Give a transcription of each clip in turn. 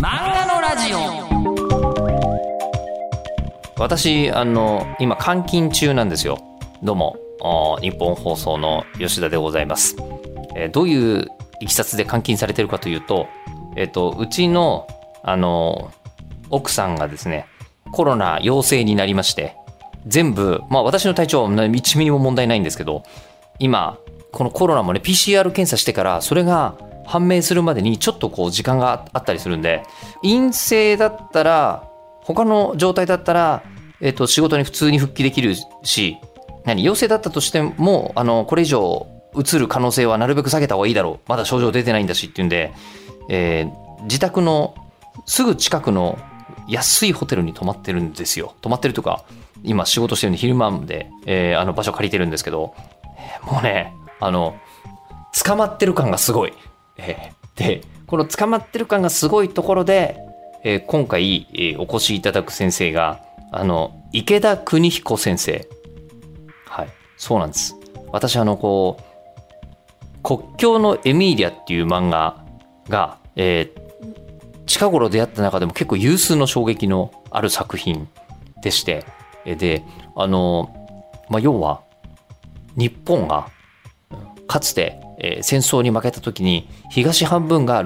漫画のラジオ。私あの今監禁中なんですよ。どうも。日本放送の吉田でございます、えーどういういきさつで監禁されてるかというとえっ、とうちのあの奥さんがですねコロナ陽性になりまして全部まあ私の体調は1ミリも問題ないんですけど今このコロナもね PCR 検査してからそれが判明するまでにちょっとこう時間があったりするんで陰性だったら他の状態だったら、えっと仕事に普通に復帰できるし何陽性だったとしてもあのこれ以上うつる可能性はなるべく下げた方がいいだろうまだ症状出てないんだしっていうんで、えー自宅のすぐ近くの安いホテルに泊まってるんですよ泊まってるとか今仕事してるんで昼間で、えーあの場所借りてるんですけどえーもうねあの捕まってる感がすごい。えーで、この捕まってる感がすごいところで、えー今回、えーお越しいただく先生が、あの、池田邦彦先生。はい、そうなんです。私、あの、こう、国境のエミーリアっていう漫画が、えー近頃出会った中でも結構有数の衝撃のある作品でして、で、あの、まあ、要は、日本がかつて、えー戦争に負けた時に東半分が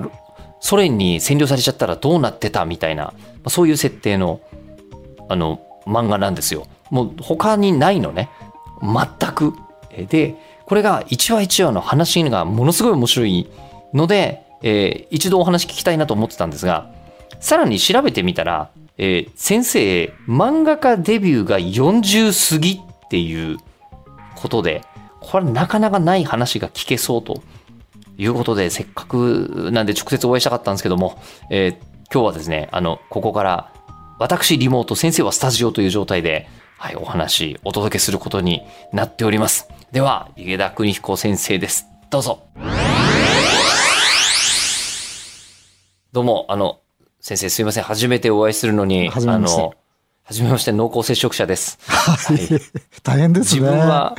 ソ連に占領されちゃったらどうなってたみたいな、まあそういう設定のあの漫画なんですよ。もう他にないのね。全く。で、これが1話1話の話がものすごい面白いので、えー一度お話聞きたいなと思ってたんですが、さらに調べてみたら、えー先生、漫画家デビューが40過ぎっていうことで、これなかなかない話が聞けそうということで、せっかくなんで直接お会いしたかったんですけども、えー今日はですね、あの、ここから私リモート、先生はスタジオという状態で、はい、お話、お届けすることになっております。では、池田邦彦先生です。どうぞ。どうも、あの、先生すいません。初めてお会いするのに、あの、はじめまして、濃厚接触者です。大変ですね。自分は、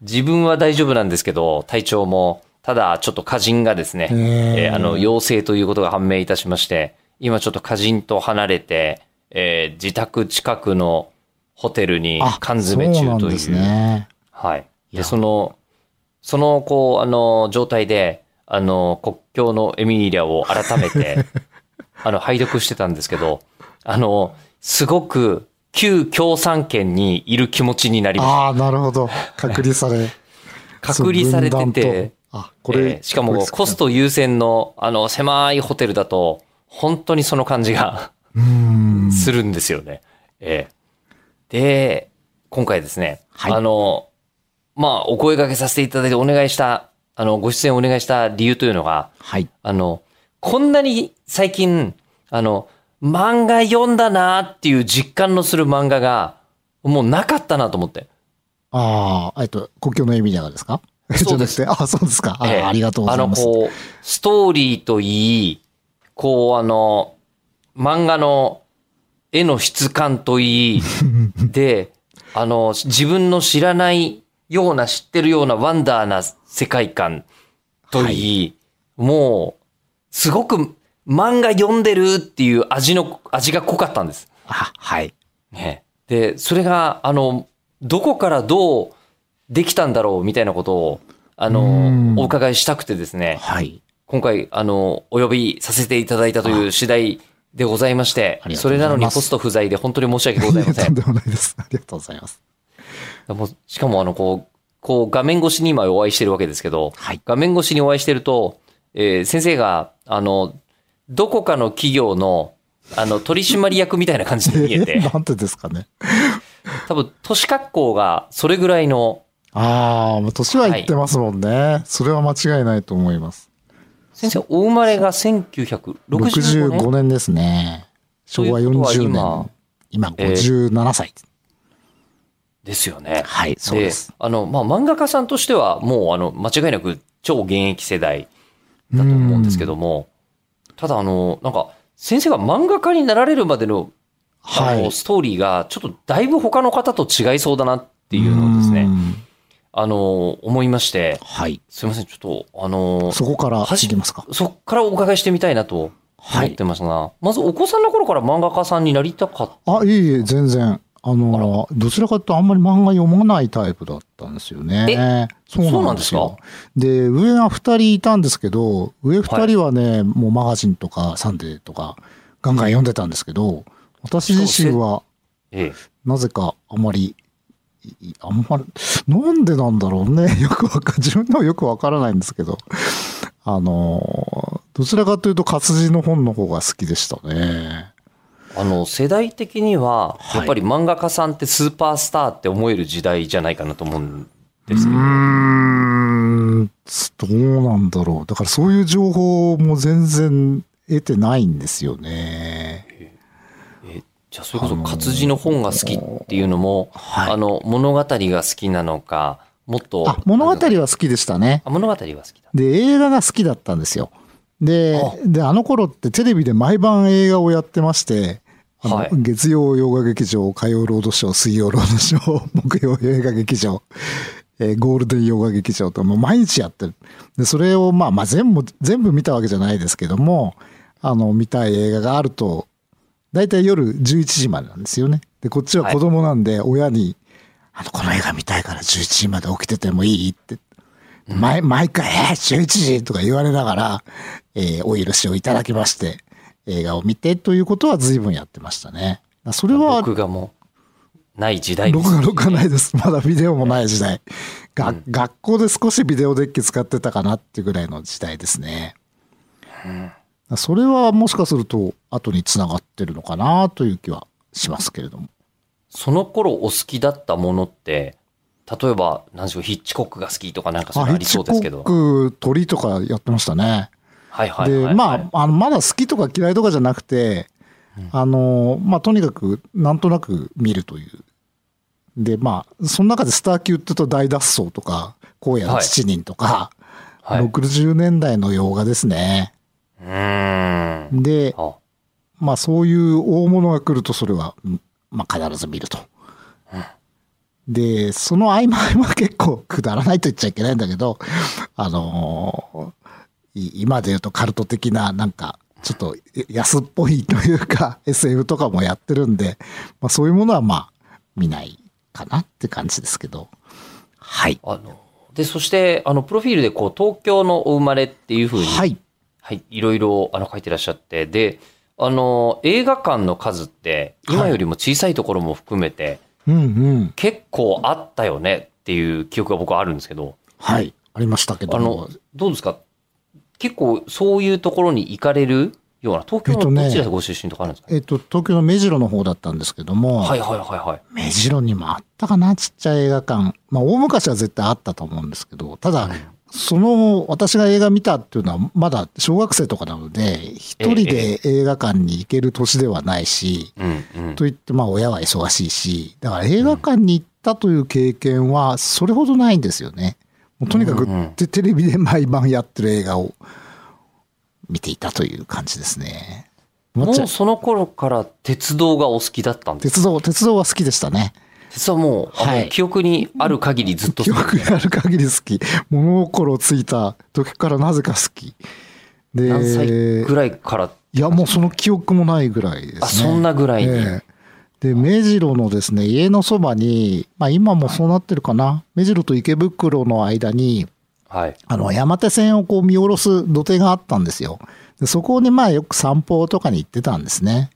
自分は大丈夫なんですけど、体調も、ただちょっと歌人がですね、ええーあの、陽性ということが判明いたしまして、今ちょっと歌人と離れて、えー自宅近くのホテルに缶詰中という。そうね。はい。で、その、その、こう、あの、状態で、あの、国境のエミリアを改めて、あの、拝読してたんですけど、あの、すごく、旧共産圏にいる気持ちになりました。ああ、なるほど。隔離され。隔離されててあ、これ、えーしかもコスト優先の、あの、狭いホテルだと、本当にその感じがうーん。するんですよね。ええで、今回ですね、はいあの、まあ、お声掛けさせていただいてお願いした、あの、ご出演お願いした理由というのが、はい。あの、こんなに最近、あの、漫画読んだなっていう実感のする漫画が、もうなかったなと思って。ああ、えっと、国境のエミリアがですか？そうですじゃなくてあ、そうですか。あ,、ええありがとうございます。あの、こう、ストーリーといい、こう、あの、漫画の絵の質感といい、で、あの、自分の知らないような、知ってるようなワンダーな世界観といい、もう、すごく漫画読んでるっていう味の、味が濃かったんです。あ、はい。ね、で、それが、あの、どこからどうできたんだろうみたいなことを、あうのん、お伺いしたくてですね、はい。今回、あの、お呼びさせていただいたという次第でございましてそうれなのにポスト不在で本当に申し訳ございませとんん。でもないです。ありがとうございます。もうしかも、あの、こう、こう、画面越しに今お会いしてるわけですけど、はい。画面越しにお会いしてると、えー先生が、あの、どこかの企業の、あの、取締役みたいな感じで見ええて、なんでですかね。多分、年格好がそれぐらいの、ああ、もう年はいってますもんね。それは間違いないと思います。先生、お生まれが1965 65年？年ですね。昭和ということは40今？年。今えー57歳。ですよね。はい、そうです。あの、まあ、漫画家さんとしては、もう、あの、間違いなく超現役世代だと思うんですけども、ただ、あの、なんか、先生が漫画家になられるまでの、はい。ストーリーが、ちょっとだいぶ他の方と違いそうだなっていうのをですね、うんあの、思いまして、はい。すいません、ちょっと、あの、そこからはじ知りますか？そっからお伺いしてみたいなと思ってますが、まずお子さんの頃から漫画家さんになりたかった。あ、いえいえ、全然。あの、どちらかというとあんまり漫画読まないタイプだったんですよね。そうなんですよ。で、上が二人いたんですけど、上二人はね、もうマガジンとかサンデーとかガンガン読んでたんですけど、私自身は、ええ、なぜかあんまり、いあんまり、なんでなんだろうね。よくわか、自分でもよくわからないんですけど、あの、どちらかというと活字の本の方が好きでしたね。あの世代的にはやっぱり漫画家さんってスーパースターって思える時代じゃないかなと思うんですけど。うーん、どうなんだろう。だからそういう情報も全然得てないんですよね。えじゃあそれこそ活字の本が好きっていうのも、はいあの物語が好きなのかもっとあ、物語はあの好きでしたね。あ物語は好きだで、映画が好きだったんですよ。であ、で、あの頃ってテレビで毎晩映画をやってまして、はい月曜洋画劇場、火曜ロードショー、水曜ロードショー、木曜映画劇場、えーゴールデン洋画劇場ともう毎日やってる。で、それをまあまあ全部、全部見たわけじゃないですけども、あの、見たい映画があると、だいたい夜11時までなんですよね。で、こっちは子供なんで、親に、あの、この映画見たいから11時まで起きててもいいって毎毎回、えー、11時とか言われながら、えーお許しをいただきまして、映画を見てということは随分やってましたね。それは、録画もない時代です録画録画ないです。まだビデオもない時代。が学校で少しビデオデッキ使ってたかなっていうぐらいの時代ですね。それはもしかすると後につながってるのかなという気はしますけれども。その頃お好きだったものって例えば何でしょうヒッチコックが好きとかなんかそういうのありそうですけどヒッチコック鳥とかやってましたね。はいはいはい、はい、で、まあ、あの、まだ好きとか嫌いとかじゃなくて、あの、まあ、とにかく、なんとなく見るという。で、まあ、その中でスター級って言うと大脱走とか、荒野の七人とか、はい、60年代の洋画ですね。うーんで、あまあ、そういう大物が来ると、それは、うんまあ、必ず見ると。で、その合間合間結構くだらないと言っちゃいけないんだけど、あのーい今で言うとカルト的な、なんか、ちょっと安っぽいというか、SF とかもやってるんで、まあそういうものはまあ、見ないかなって感じですけど。はい。あのでそしてあのプロフィールでこう東京のお生まれっていうふうに、はい。はい、いろいろあの書いてらっしゃってであの映画館の数って今よりも小さいところも含めて。結構あったよねっていう記憶が僕はあるんですけど。はい。ありましたけど。あのどうですか？結構そういうところに行かれるような東京えっとねのどちらでご出身とかあるんですか、えっと、東京の目白の方だったんですけども、はいはいはいはい。目白にもあったかな、ちっちゃい映画館。まあ、大昔は絶対あったと思うんですけど、ただ、その、私が映画見たっていうのは、まだ小学生とかなので、一人で映画館に行ける年ではないし、といって、まあ、親は忙しいし、だから映画館に行ったという経験は、それほどないんですよね。とにかくテテレビで毎晩やってる映画を見ていたという感じですね。もうんその頃から鉄道がお好きだったんです鉄道、鉄道は好きでしたね。実はもう、はい記憶にある限りずっと記憶がある限り好き。物心ついた時からなぜか好き。で、何歳ぐらいから、いや、もうその記憶もないぐらいですね。あそんなぐらいにええで、目白のですね、家のそばに、まあ今もそうなってるかな。目白と池袋の間に、はい。あの、山手線をこう見下ろす土手があったんですよ。でそこにまあよく散歩とかに行ってたんですね。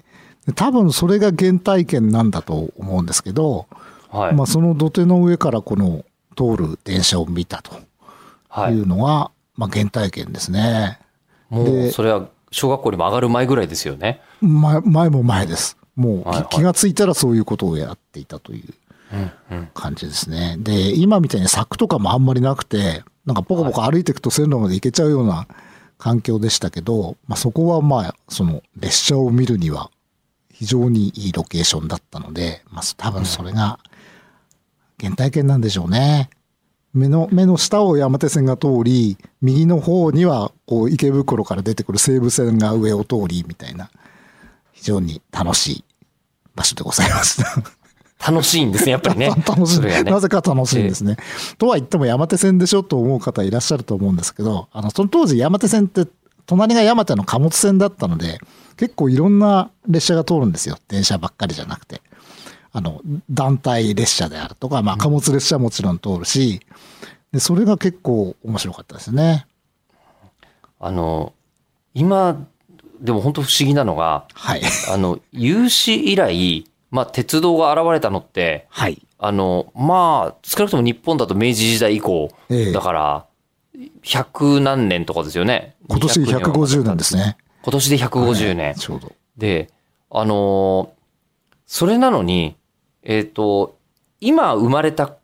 で多分それが原体験なんだと思うんですけど、はい。まあその土手の上からこの通る電車を見たとはいい。うのが、まあ原体験ですね。もう、でそれは小学校にも上がる前ぐらいですよね。前前も前です。もうはいはい気気がついたらそういうことをやっていたという。感じですね。で、今みたいに柵とかもあんまりなくて、なんかポコポコ歩いていくと線路まで行けちゃうような環境でしたけど、まあそこはまあ、その列車を見るには非常にいいロケーションだったので、まあ多分それが原体験なんでしょうね。目の、目の下を山手線が通り、右の方にはこう池袋から出てくる西武線が上を通りみたいな、非常に楽しい場所でございました。楽しいんですね、やっぱりね。楽しい、ねなぜか楽しいんですね。とは言っても山手線でしょと思う方いらっしゃると思うんですけど、あの、その当時山手線って隣が山手の貨物線だったので、結構いろんな列車が通るんですよ。電車ばっかりじゃなくて。あの、団体列車であるとか、まあ貨物列車はもちろん通るし、で、それが結構面白かったですね。あの、今、でも本当不思議なのが、はい。あの、有史以来、まあ、鉄道が現れたのって、はい。あの、まあ、少なくとも日本だと明治時代以降、ええだから、100何年とかですよね。今年200 150年ですね。今年で150年。はいちょうど。で、あのーそれなのに、えっ、と、今生まれた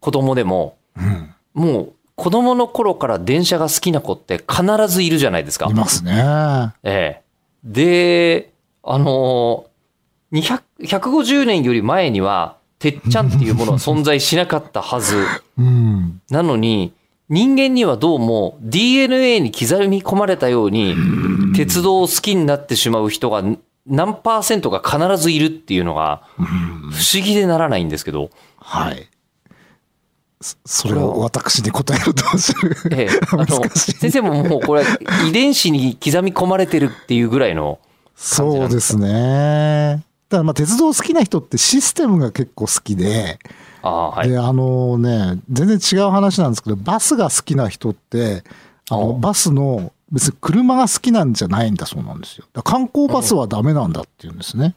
子供でも、うん。もう子供の頃から電車が好きな子って必ずいるじゃないですかい。ますね。ええ。で、あのー、200 150年より前には、てっちゃんっていうものは存在しなかったはず。うん。なのに、人間にはどうも DNA に刻み込まれたように、鉄道を好きになってしまう人が何パーセントが必ずいるっていうのが、不思議でならないんですけど、はい。そそれを私に答えるとおっしゃる。ええ、あの、先生ももうこれ遺伝子に刻み込まれてるっていうぐらいの、そうですね。ただまあ鉄道好きな人ってシステムが結構好きで、ああ、はい。で、あのね、全然違う話なんですけど、バスが好きな人って、あの、あバスの、別に車が好きなんじゃないんだそうなんですよ。観光バスはダメなんだっていうんですね。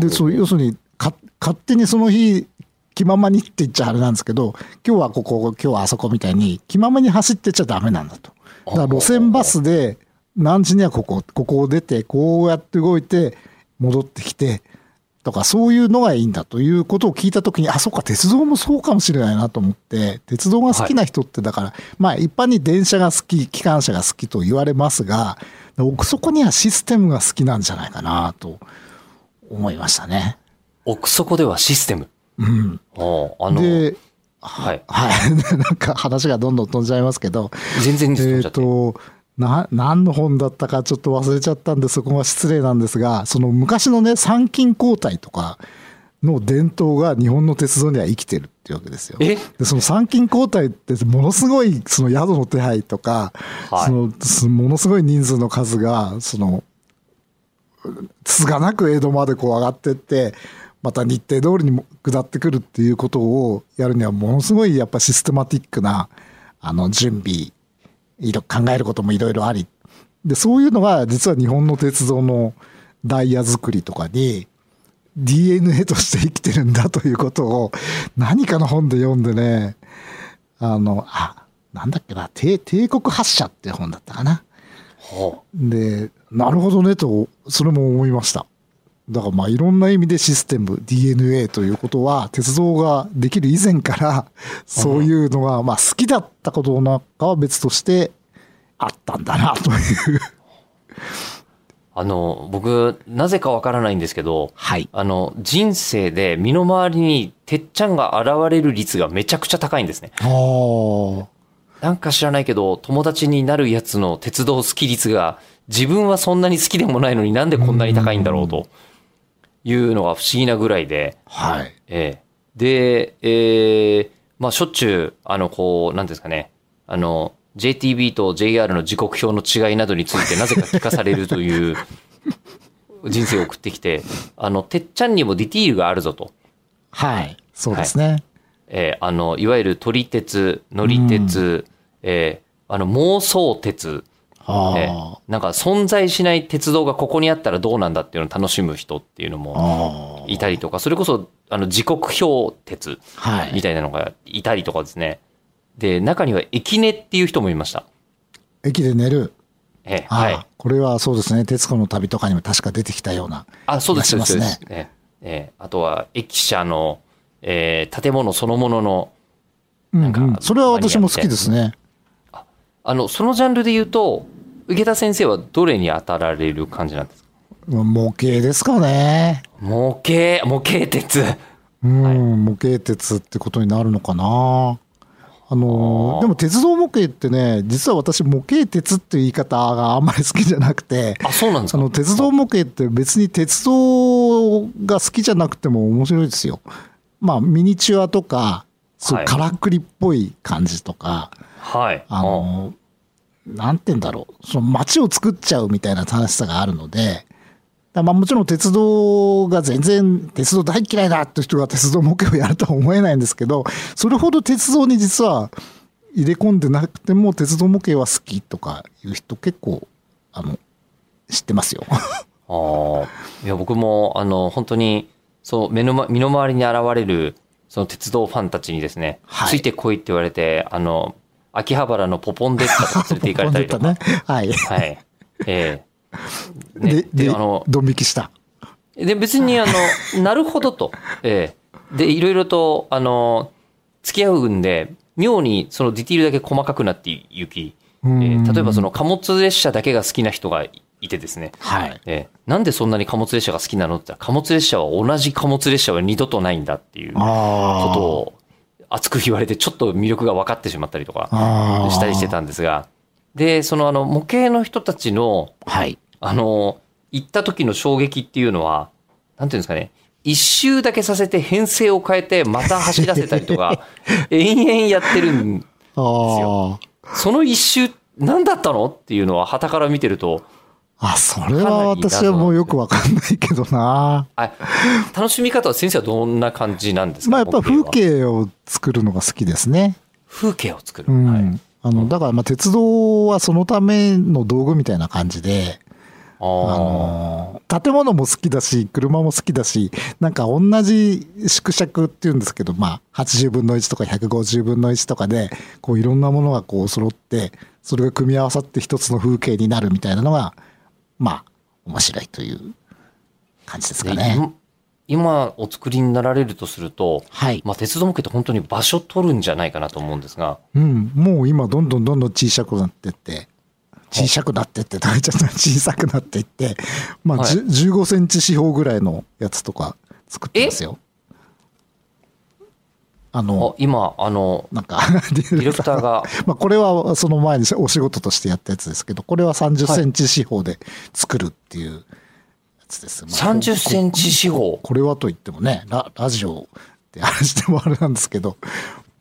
で、そう、要するに、か、勝手にその日、気ままにって言っちゃあれなんですけど、今日はここ、今日はあそこみたいに、気ままに走ってっちゃダメなんだと。だから路線バスで、何時にはここ、ここを出て、こうやって動いて、戻ってきて、とか、そういうのがいいんだということを聞いたときに、あ、そっか、鉄道もそうかもしれないなと思って、鉄道が好きな人って、だから、まあ、一般に電車が好き、機関車が好きと言われますが、奥底にはシステムが好きなんじゃないかなと思いましたね。奥底ではシステム？うん。あの、で、はい。はい。なんか話がどんどん飛んじゃいますけど、全然飛えっ、んじゃって。と、な、何の本だったかちょっと忘れちゃったんで、そこが失礼なんですが、その昔のね、参勤交代とかの伝統が日本の鉄道には生きてるっていうわけですよ。え？で、その参勤交代ってものすごい、その宿の手配とか、はいその、すものすごい人数の数が、その、つがなく江戸までこう上がってって、また日程通りにも下ってくるっていうことをやるにはものすごいやっぱシステマティックなあの準備いろ考えることもいろいろありでそういうのが実は日本の鉄道のダイヤ作りとかに DNA として生きてるんだということを何かの本で読んでねあのあなんだっけな帝帝国発射って本だったかな。ほで、なるほどねと、それも思いました。だからまあいろんな意味でシステム、DNA ということは、鉄道ができる以前から、そういうのが、まあ好きだったことなんかは別として、あったんだな、という。あの、僕、なぜかわからないんですけど、はい。あの、人生で身の回りにてっちゃんが現れる率がめちゃくちゃ高いんですね。ああ。なんか知らないけど、友達になるやつの鉄道好き率が、自分はそんなに好きでもないのになんでこんなに高いんだろうというのが不思議なぐらいで、はい。ええ。で、えーまあ、しょっちゅう、あの、こう、なんですかね、あの、JTB と JR の時刻表の違いなどについてなぜか聞かされるという 人生を送ってきて、あの、てっちゃんにもディティールがあるぞと。はい。そうですね。えーあの、いわゆる撮り鉄、乗り鉄、えーあの、妄想鉄、あえーなんか存在しない鉄道がここにあったらどうなんだっていうのを楽しむ人っていうのあ。もああ。いたりとか、それこそ、あの、時刻表鉄はい。みたいなのがいたりとかですね。で、中には駅寝っていう人もいました。駅で寝る。えーああはい。これはそうですね。徹子の旅とかにも確か出てきたような。あ、そうです、ねそうです。えーえーあとは、駅舎の、えー建物そのものの、うん、なんかうん。それは私も好きですね。あの、そのジャンルで言うと、池田先生はどれに当たられる感じなんですか？模型ですかね。模型、模型鉄。うん、模型鉄ってことになるのかな。あのでも鉄道模型ってね、実は私模型鉄っていう言い方があんまり好きじゃなくて、あ、そうなんですか？鉄道模型って別に鉄道が好きじゃなくても面白いですよ。まあミニチュアとか、そうはいからくりっぽい感じとか、はい。あのなんて言うんだろう、その街を作っちゃうみたいな楽しさがあるので、だまあもちろん鉄道が全然、鉄道大嫌いだって人が鉄道模型をやるとは思えないんですけど、それほど鉄道に実は入れ込んでなくても鉄道模型は好きとかいう人結構、あの、知ってますよ。ああ。いや、僕も、あの、本当に、そう、目のま、身の回りに現れる、その鉄道ファンたちにですね、はいついてこいって言われて、あの、秋葉原のポポンデッタと連れて行かれたりとか。ね。はい。はい。ええねで、で、であの、ドン引きした。で、別に、あの、なるほどと。ええで、いろいろと、あの、付き合うんで、妙にそのディティールだけ細かくなっていき、えうんー例えばその貨物列車だけが好きな人がいてですね、はい。えーなんでそんなに貨物列車が好きなのって言ったら、貨物列車は同じ貨物列車は二度とないんだっていうこと。を熱く言われて、ちょっと魅力が分かってしまったりとか。したりしてたんですが、で、そのあの模型の人たちのはい。あの、行った時の衝撃っていうのは、なんていうんですかね、一周だけさせて編成を変えて、また走らせたりとか、延々やってるん、あその一周、何だったのっていうのは、旗から見てると、あ。あ、それは私はもうよくわかんないけどな。あ楽しみ方は先生はどんな感じなんですかまあやっぱ風景を作るのが好きですね。風景を作る。うん。はい、あの、だからまあ鉄道はそのための道具みたいな感じで、あの、建物も好きだし、車も好きだし、なんか同じ縮尺っていうんですけど、まあ80分の1とか150分の1とかで、こういろんなものがこう揃って、それが組み合わさって一つの風景になるみたいなのが、まあ面白いという感じですかでね。今今お作りになられるとすると、はい。まあ、鉄道模型って本当に場所取るんじゃないかなと思うんですが、うん、もう今どんどんどんどん小さくなってって、小さくなってって、大ちゃん小さくなっていって、まあ、はいじゅ15センチ四方ぐらいのやつとか作ってますよ。ああの、今、あの、なんか、デディレクターが、まあ、これはその前にお仕事としてやったやつですけど、これは30センチ四方で作るっていうやつです。まあ30センチ四方。これはと言ってもね、ララジオで話してもあれなんですけど、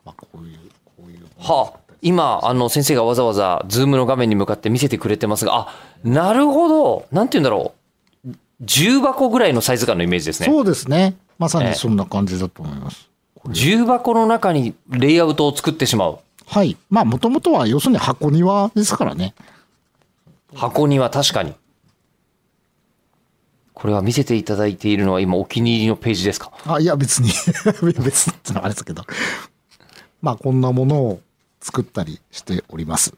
まあ、こういう、こういう。はあ、今、あの、先生がわざわざ、ズームの画面に向かって見せてくれてますが、あ、なるほど。なんて言うんだろう。重箱ぐらいのサイズ感のイメージですね。そうですね。まさにそんな感じだと思います。重箱の中にレイアウトを作ってしまう。はい。まあ、もともとは、要するに箱庭ですからね。箱には確かに。これは見せていただいているのは今お気に入りのページですか？あ、いや、別に。別にってのはあれですけど。まあ、こんなものを作ったりしております。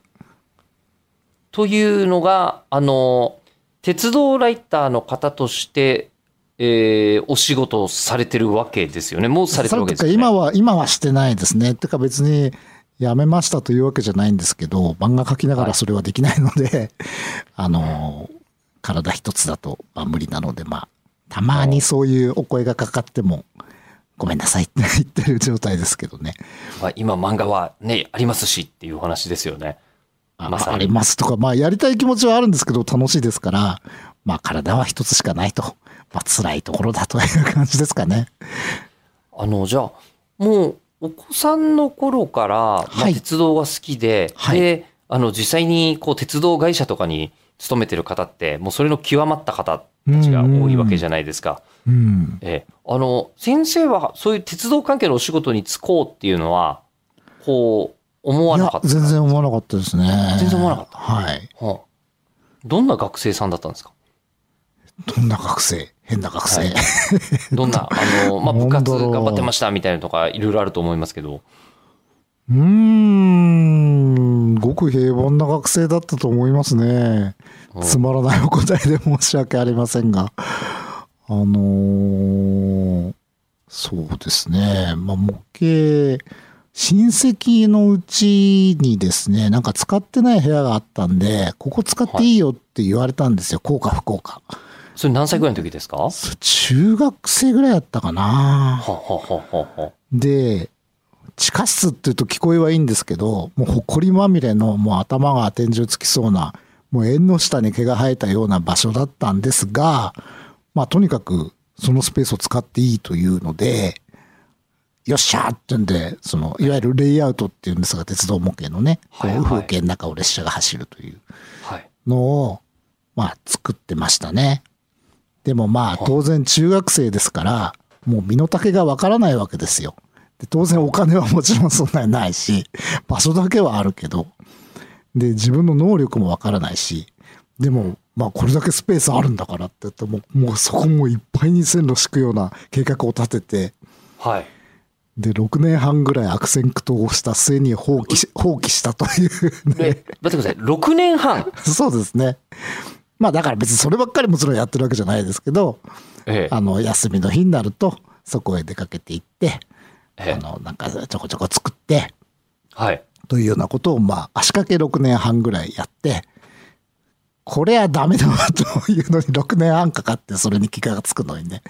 というのが、あの、鉄道ライターの方として、えーお仕事をされてるわけですよね。もうされてるわけですよね。今は、今はしてないですね。てか別に、やめましたというわけじゃないんですけど、漫画描きながらそれはできないので、あの、体一つだと、まあ、無理なので、まあ、たまにそういうお声がかかっても、ごめんなさいって 言ってる状態ですけどね。まあ、今漫画はね、ありますしっていうお話ですよね。あまさにありますとか、まあやりたい気持ちはあるんですけど楽しいですから、まあ体は一つしかないと、まあ辛いところだという感じですかね。あの、じゃあ、もう、お子さんの頃から、まあ、はい鉄道が好きで、はいで、あの、実際に、こう、鉄道会社とかに勤めてる方って、もうそれの極まった方たちが多いわけじゃないですか。うん。ええ、あの、先生は、そういう鉄道関係のお仕事に就こうっていうのは、こう、思わなかっ、た全然思わなかったですね。全然思わなかったはい。はあどんな学生さんだったんですか？どんな学生？変な学生。はいどんな、あの、まあ、部活頑張ってましたみたいなのとか、いろいろあると思いますけど。うーん、ごく平凡な学生だったと思いますね。うんつまらないお答えで申し訳ありませんが。あのーそうですね。まあ、模型、親戚のうちにですね、なんか使ってない部屋があったんで、ここ使っていいよって言われたんですよ。効果不効果。それ何歳ぐらいの時ですか？中学生ぐらいだったかな。で、地下室って言うと聞こえはいいんですけど、もう埃まみれのもう頭が天井つきそうな、もう縁の下に毛が生えたような場所だったんですが、まあとにかくそのスペースを使っていいというので、よっしゃーってんで、その、いわゆるレイアウトっていうんですが、鉄道模型のね、こうはいはい風景の中を列車が走るというはい。のを、まあ、作ってましたね。でもまあ、当然中学生ですから、もう身の丈がわからないわけですよ。で当然お金はもちろんそんなにないし、場所だけはあるけど、で、自分の能力もわからないし、でも、まあこれだけスペースあるんだからって言ってもう、もうそこもいっぱいに線路敷くような計画を立てて、はい。で、6年半ぐらい悪戦苦闘をした末に放棄し、放棄したというえ、ね。待ってください。6年半？そうですね。まあだから別にそればっかりもちろんやってるわけじゃないですけど、ええあの、休みの日になると、そこへ出かけて行って、ええあの、なんかちょこちょこ作って、はい。というようなことを、まあ、足掛け6年半ぐらいやって、これはダメだわというのに 6年半かかって、それに気がつくのにね。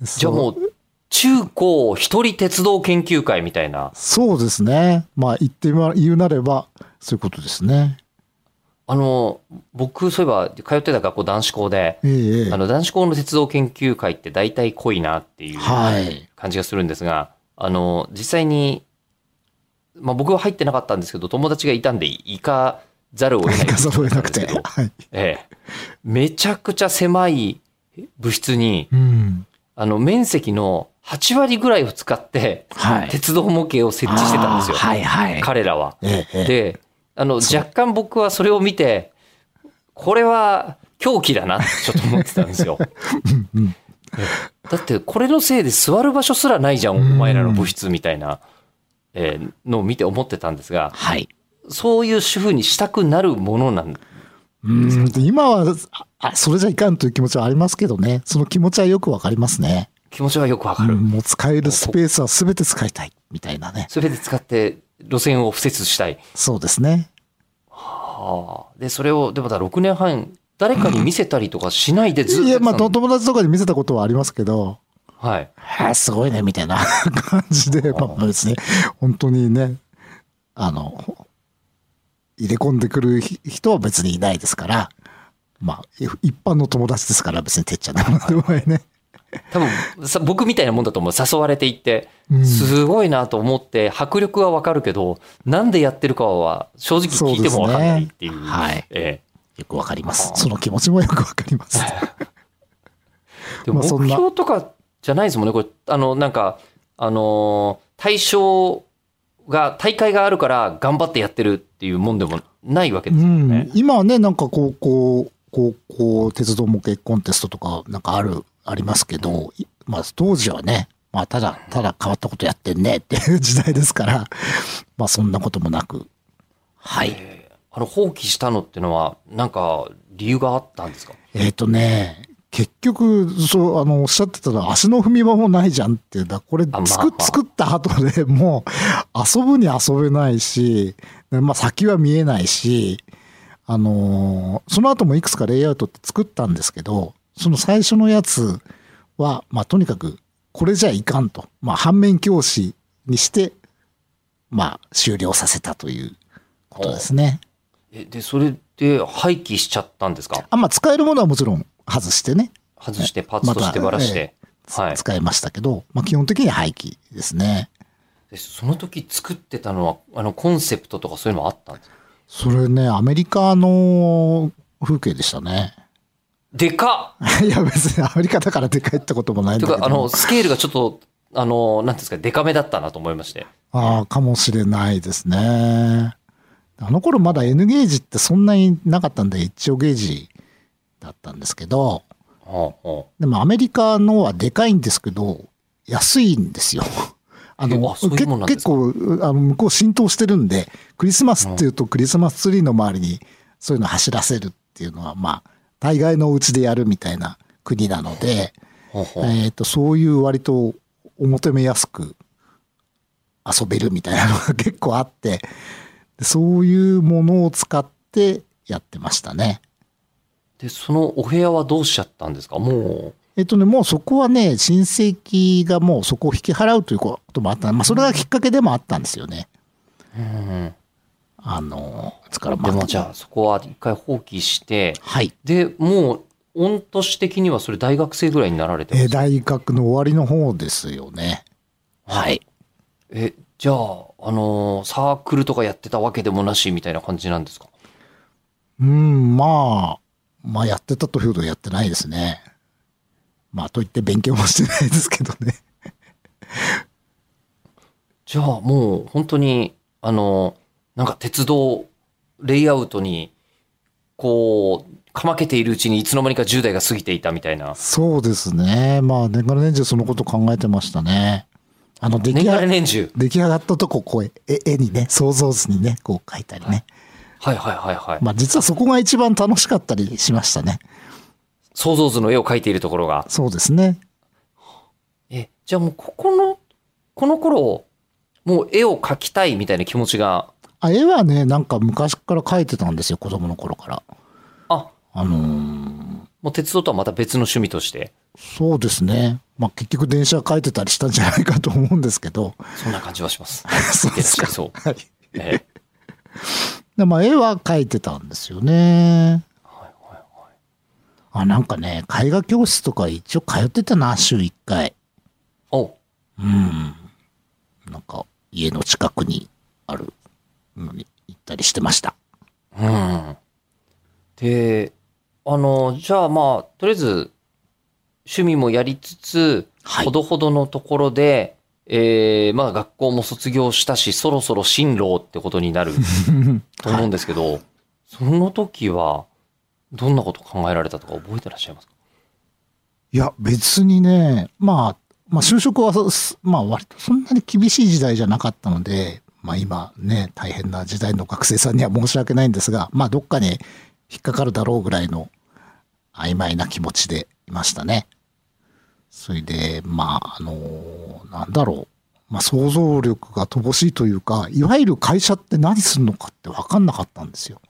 じゃあもう、中高一人鉄道研究会みたいな。そうですね。まあ、言って言うなれば、そういうことですね。あの、僕、そういえば、通ってた学校男子校で、ええええあの、男子校の鉄道研究会って大体濃いなっていうはい。感じがするんですが、あの、実際に、まあ僕は入ってなかったんですけど、友達がいたんで行かざるを得ない行かざるを得なくて。はい。ええ。めちゃくちゃ狭い部室に、うん。あの、面積の8割ぐらいを使って、はい。鉄道模型を設置してたんですよ。はいはい。彼らは。ええええで、あの、若干僕はそれを見て、これは狂気だなってちょっと思ってたんですよ。うんだって、これのせいで座る場所すらないじゃん、お前らの部室みたいな、えーのを見て思ってたんですが、はい。そういう主婦にしたくなるものなんうん。今は、あ、それじゃいかんという気持ちはありますけどね。その気持ちはよくわかりますね。気持ちはよくわかる。うんもう使えるスペースは全て使いたい。みたいなね。それで使って路線を敷設したい。そうですね。はあ、で、それを、でもだ6年半、誰かに見せたりとかしないでずっといや、まあ、友達とかに見せたことはありますけど、はい。はあ、すごいね、みたいな 感じで、まあ別に、本当にね、あの、入れ込んでくるひ人は別にいないですから、まあ、い一般の友達ですから別にてっちゃんでもないね。多分さ僕みたいなもんだと思う。誘われていって。うん。すごいなと思って迫力はわかるけどなんでやってるかは正直聞いてもわかんないっていう。ね。はい。えよくわかります。は。あその気持ちもよくわかります。え でも目標とかじゃないですもんね。これあのなんかあのー対象が大会があるから頑張ってやってるっていうもんでもないわけうですよね。ん、。今はね、なんか高校、高校鉄道模型コンテストとかなんかある、ありますけど、いまあ当時はね、まあただ、ただ変わったことやってんねっていう時代ですから、まあそんなこともなく、はい。えーあの放棄したのってのはなんか理由があったんですか？えっ、とね、結局、そう、あの、おっしゃってたのは足の踏み場もないじゃんっていうだ。これあまあ作、った後で もう遊ぶに遊べないし、でまあ先は見えないし、あのーその後もいくつかレイアウトって作ったんですけど、その最初のやつは、まあとにかく、これじゃいかんと。まあ反面教師にして、まあ終了させたということですね。えでそれで廃棄しちゃったんですか？あまあ使えるものはもちろん外してね。外してパーツとしてばらして、はい使いましたけど、まあ基本的には廃棄ですね。でその時作ってたのはあのコンセプトとかそういうのもあったんですか？それね、アメリカの風景でしたね。でかっ いや別にアメリカだからでかいってこともないんだけど。とかあのスケールがちょっとあのなんですかデカめだったなと思いましてああ、かもしれないですね。あの頃まだ N ゲージってそんなになかったんで一応ゲージだったんですけど、はあはでもアメリカのはでかいんですけど、安いんですよ。あの、結構、あの、向こう浸透してるんで、クリスマスっていうとクリスマスツリーの周りにそういうの走らせるっていうのは、まあ、大概のお家でやるみたいな国なので、えっ、と、そういう割とお求めやすく遊べるみたいなのが 結構あって、でそういうものを使ってやってましたね。でそのお部屋はどうしちゃったんですか？もえっとね、もうそこはね、親戚がもうそこを引き払うということもあった。まあ、それがきっかけでもあったんですよね。う、うん、あの、ですからまあ、でもじゃあそこは一回放棄してはい。でもう御年的にはそれ大学生ぐらいになられてます？えー大学の終わりの方ですよね。はい。え、じゃあ、あのーサークルとかやってたわけでもなしみたいな感じなんですか？うん、まあ、まあやってたというほどやってないですね。まあといって勉強もしてないですけどね。じゃあもう本当に、あの、なんか鉄道レイアウトに、こう、かまけているうちにいつの間にか10代が過ぎていたみたいな。そうですね。まあ年がら年中そのこと考えてましたね。あの出来上が年中。出来上がったとこ、こう、絵絵にね、想像図にね、こう書いたりね。はいはいはいはい。まあ実はそこが一番楽しかったりしましたね。想像図の絵を描いているところが。そうですね。え、じゃあもうここの、この頃、もう絵を描きたいみたいな気持ちが、あ、絵はね、なんか昔から描いてたんですよ、子供の頃から。あ、あのーもう鉄道とはまた別の趣味として、そうですね。まあ結局電車描いてたりしたんじゃないかと思うんですけど。そんな感じはします。そうですか。そう。はい。ええで、まあ絵は描いてたんですよね。あ、なんかね、絵画教室とか一応通ってたな、週1回。おうん。なんか家の近くにあるのに行ったりしてました。うん。で、あの、じゃあまあ、とりあえず、趣味もやりつつ、はいほどほどのところで、えー、まあ学校も卒業したし、そろそろ進路ってことになる と思うんですけど、その時は、どんなこと考えられたとか覚えてらっしゃいますか？いや、別にね、まあ、まあ就職はそ、すまあ割とそんなに厳しい時代じゃなかったので、まあ今ね、大変な時代の学生さんには申し訳ないんですが、まあどっかに引っかかるだろうぐらいの曖昧な気持ちでいましたね。それで、まあ、あのなんだろう。まあ想像力が乏しいというか、いわゆる会社って何するのかって分かんなかったんですよ。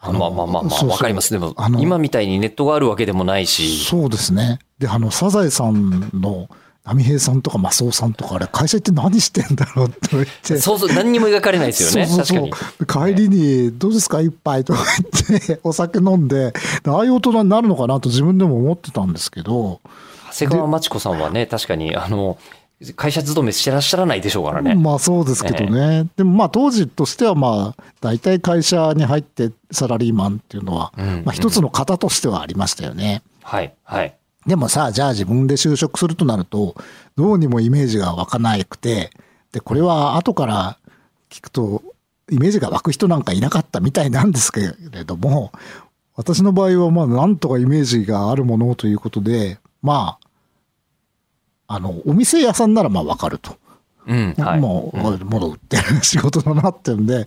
あまあまあまあまあ、わかります。でもあ、の今みたいにネットがあるわけでもないし、そうですね。で、あの、サザエさんの波平さんとかマスオさんとか、あれ、会社行って何してんだろうって言って。そうそう、何にも描かれないですよね。そうそうそう確かに。帰りに、どうですか一杯とか言って、お酒飲んで、でああいう大人になるのかなと自分でも思ってたんですけど、長谷川町子さんはね、確かに、あの、会社勤めしてらっしゃらないでしょうからね。まあそうですけどね。でもまあ当時としてはまあ、大体会社に入ってサラリーマンっていうのは、うんまあ一つの型としてはありましたよね。はい、はい。でもさ、じゃあ自分で就職するとなると、どうにもイメージが湧かなくて、で、これは後から聞くと、イメージが湧く人なんかいなかったみたいなんですけれども、私の場合はまあなんとかイメージがあるものということで、まあ、あの、お店屋さんならまあわかると。うん、はい。もう、物売ってる仕事だなってんで、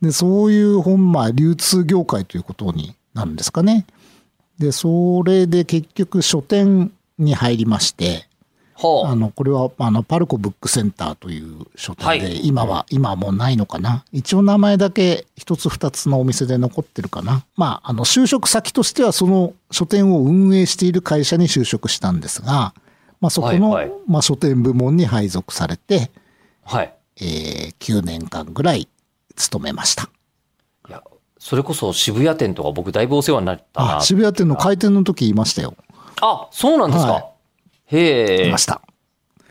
で、そういう本、まあ、流通業界ということになるんですかね。で、それで結局書店に入りまして、ほう。あの、これは、あの、パルコブックセンターという書店で、はい今は、今はもうないのかな。一応名前だけ一つ二つのお店で残ってるかな。まあ、あの、就職先としてはその書店を運営している会社に就職したんですが、まあ、そこの、はいはいまあ、書店部門に配属されて、はい。えー9年間ぐらい勤めました。それこそ渋谷店とか僕だいぶお世話になったな。あ、渋谷店の開店の時言いましたよ。あ、そうなんですか。はいへいま。した。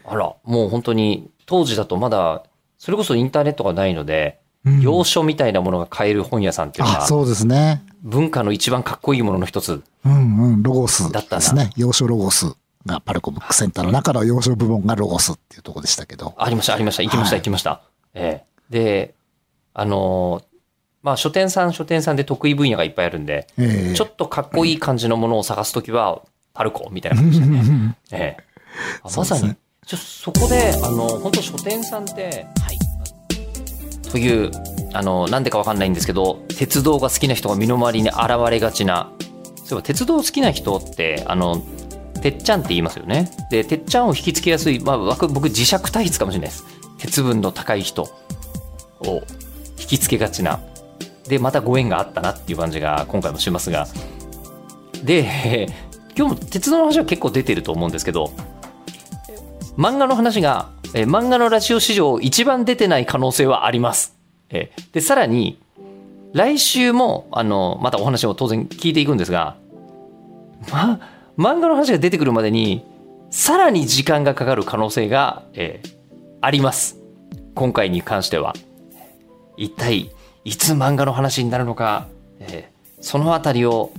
あら、もう本当に、当時だとまだ、それこそインターネットがないので、うん洋書みたいなものが買える本屋さんっていうのあ、は、そうですね。文化の一番かっこいいものの一つ。うんうん、ロゴスだったなですね。洋書ロゴスがパルコブックセンターの中の洋書部門がロゴスっていうところでしたけど。ありました、ありました。行きました、はい行きました。ええで、あのーまあ、書店さん、書店さんで得意分野がいっぱいあるんで、ええちょっとかっこいい感じのものを探すときは、パルコみたいな感じでね。ええあまさに、ちょそこで、あの、本当書店さんって、という、あの、なんでかわかんないんですけど、鉄道が好きな人が身の回りに現れがちな、そういえば鉄道好きな人って、あの、てっちゃんって言いますよね。で、てっちゃんを引きつけやすい、まあ、僕、僕磁石体質かもしれないです。鉄分の高い人を引きつけがちな。で、またご縁があったなっていう感じが今回もしますが。で、今日も鉄道の話は結構出てると思うんですけど、漫画の話が、え漫画のラジオ史上一番出てない可能性はあります。えで、さらに、来週も、あの、またお話を当然聞いていくんですが、ま、漫画の話が出てくるまでに、さらに時間がかかる可能性が、えーあります。今回に関しては。一体、いつ漫画の話になるのか、えーそのあたりを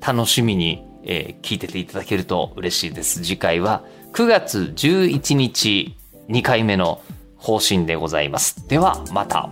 楽しみに、えー聞いてていただけると嬉しいです。次回は9月11日2回目の方針でございます。ではまた。